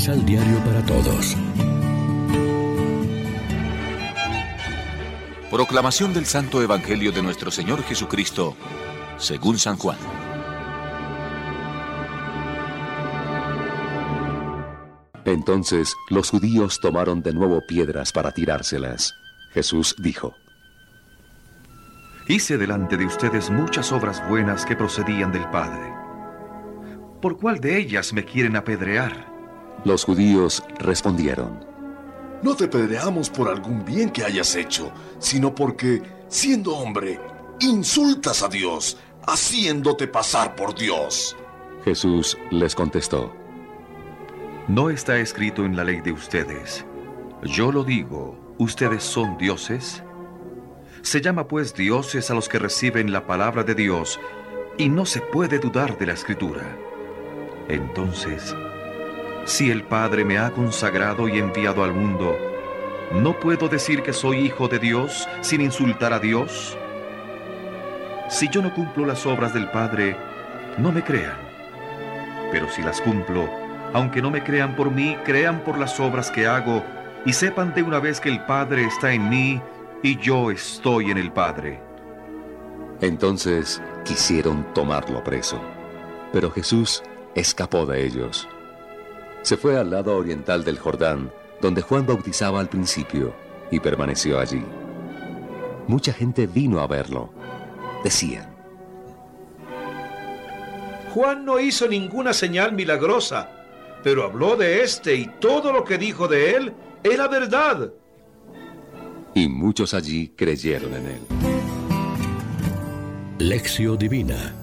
Misal Diario para Todos. Proclamación del Santo Evangelio de nuestro Señor Jesucristo, según San Juan. Entonces los judíos tomaron de nuevo piedras para tirárselas. Jesús dijo, Hice delante de ustedes muchas obras buenas que procedían del Padre. ¿Por cuál de ellas me quieren apedrear? Los judíos respondieron, No te apedreamos por algún bien que hayas hecho, sino porque, siendo hombre, insultas a Dios, haciéndote pasar por Dios. Jesús les contestó, No está escrito en la ley de ustedes. Yo lo digo, ustedes son dioses. Se llama pues dioses a los que reciben la palabra de Dios, y no se puede dudar de la escritura. Entonces, si el Padre me ha consagrado y enviado al mundo, ¿no puedo decir que soy hijo de Dios sin insultar a Dios? Si yo no cumplo las obras del Padre, no me crean. Pero si las cumplo, aunque no me crean por mí, crean por las obras que hago y sepan de una vez que el Padre está en mí y yo estoy en el Padre. Entonces quisieron tomarlo preso, pero Jesús escapó de ellos. Se fue al lado oriental del Jordán, donde Juan bautizaba al principio, y permaneció allí. Mucha gente vino a verlo. Decían, Juan no hizo ninguna señal milagrosa, pero habló de éste y todo lo que dijo de él era verdad. Y muchos allí creyeron en él. Lección Divina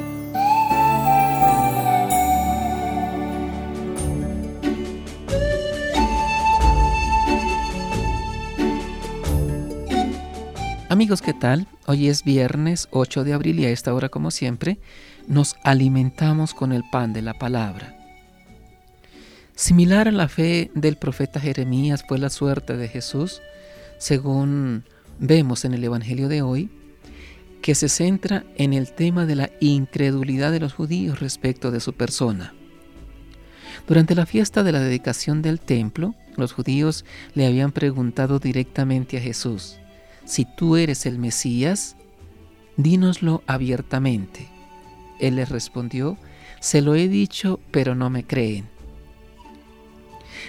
Amigos, ¿qué tal? Hoy es viernes 8 de abril y a esta hora, como siempre, nos alimentamos con el pan de la palabra. Similar a la fe del profeta Jeremías fue la suerte de Jesús, según vemos en el Evangelio de hoy, que se centra en el tema de la incredulidad de los judíos respecto de su persona. Durante la fiesta de la dedicación del templo, los judíos le habían preguntado directamente a Jesús, si tú eres el Mesías, dínoslo abiertamente. Él les respondió, se lo he dicho, pero no me creen.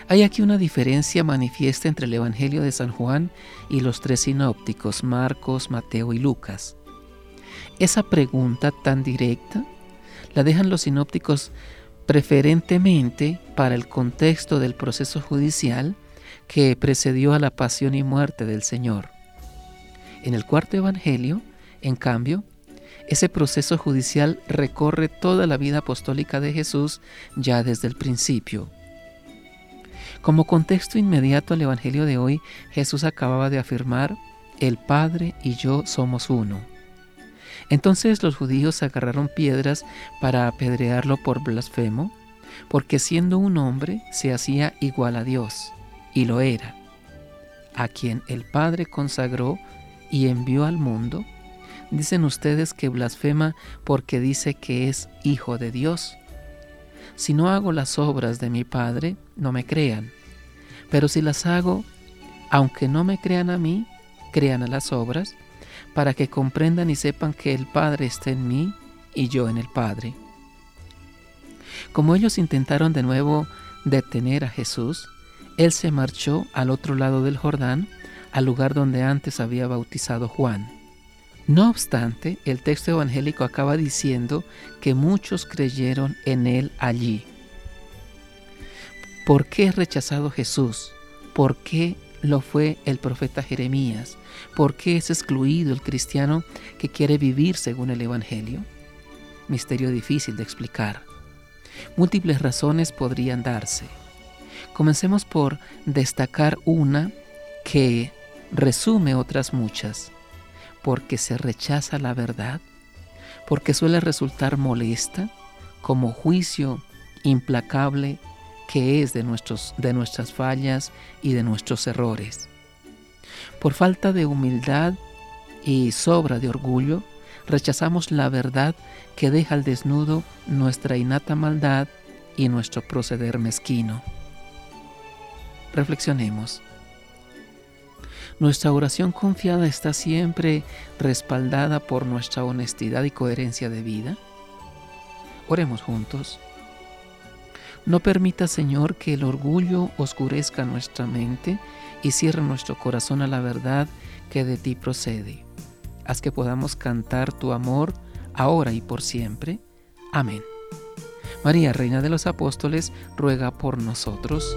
Hay aquí una diferencia manifiesta entre el Evangelio de San Juan y los tres sinópticos, Marcos, Mateo y Lucas. Esa pregunta tan directa la dejan los sinópticos preferentemente para el contexto del proceso judicial que precedió a la pasión y muerte del Señor. En el cuarto Evangelio, en cambio, ese proceso judicial recorre toda la vida apostólica de Jesús ya desde el principio. Como contexto inmediato al Evangelio de hoy, Jesús acababa de afirmar, el Padre y yo somos uno. Entonces los judíos agarraron piedras para apedrearlo por blasfemo, porque siendo un hombre se hacía igual a Dios, y lo era, a quien el Padre consagró y envió al mundo, dicen ustedes que blasfema porque dice que es hijo de Dios. Si no hago las obras de mi Padre, no me crean. Pero si las hago, aunque no me crean a mí, crean a las obras, para que comprendan y sepan que el Padre está en mí y yo en el Padre. Como ellos intentaron de nuevo detener a Jesús, Él se marchó al otro lado del Jordán, al lugar donde antes había bautizado Juan. No obstante, el texto evangélico acaba diciendo que muchos creyeron en él allí. ¿Por qué es rechazado Jesús? ¿Por qué lo fue el profeta Jeremías? ¿Por qué es excluido el cristiano que quiere vivir según el Evangelio? Misterio difícil de explicar. Múltiples razones podrían darse. Comencemos por destacar una que resume otras muchas, porque se rechaza la verdad, porque suele resultar molesta, como juicio implacable que es de, nuestros, de nuestras fallas y de nuestros errores. Por falta de humildad y sobra de orgullo, rechazamos la verdad que deja al desnudo nuestra innata maldad y nuestro proceder mezquino. Reflexionemos. Nuestra oración confiada está siempre respaldada por nuestra honestidad y coherencia de vida. Oremos juntos. No permita, Señor, que el orgullo oscurezca nuestra mente y cierre nuestro corazón a la verdad que de ti procede. Haz que podamos cantar tu amor ahora y por siempre. Amén. María, Reina de los Apóstoles, ruega por nosotros.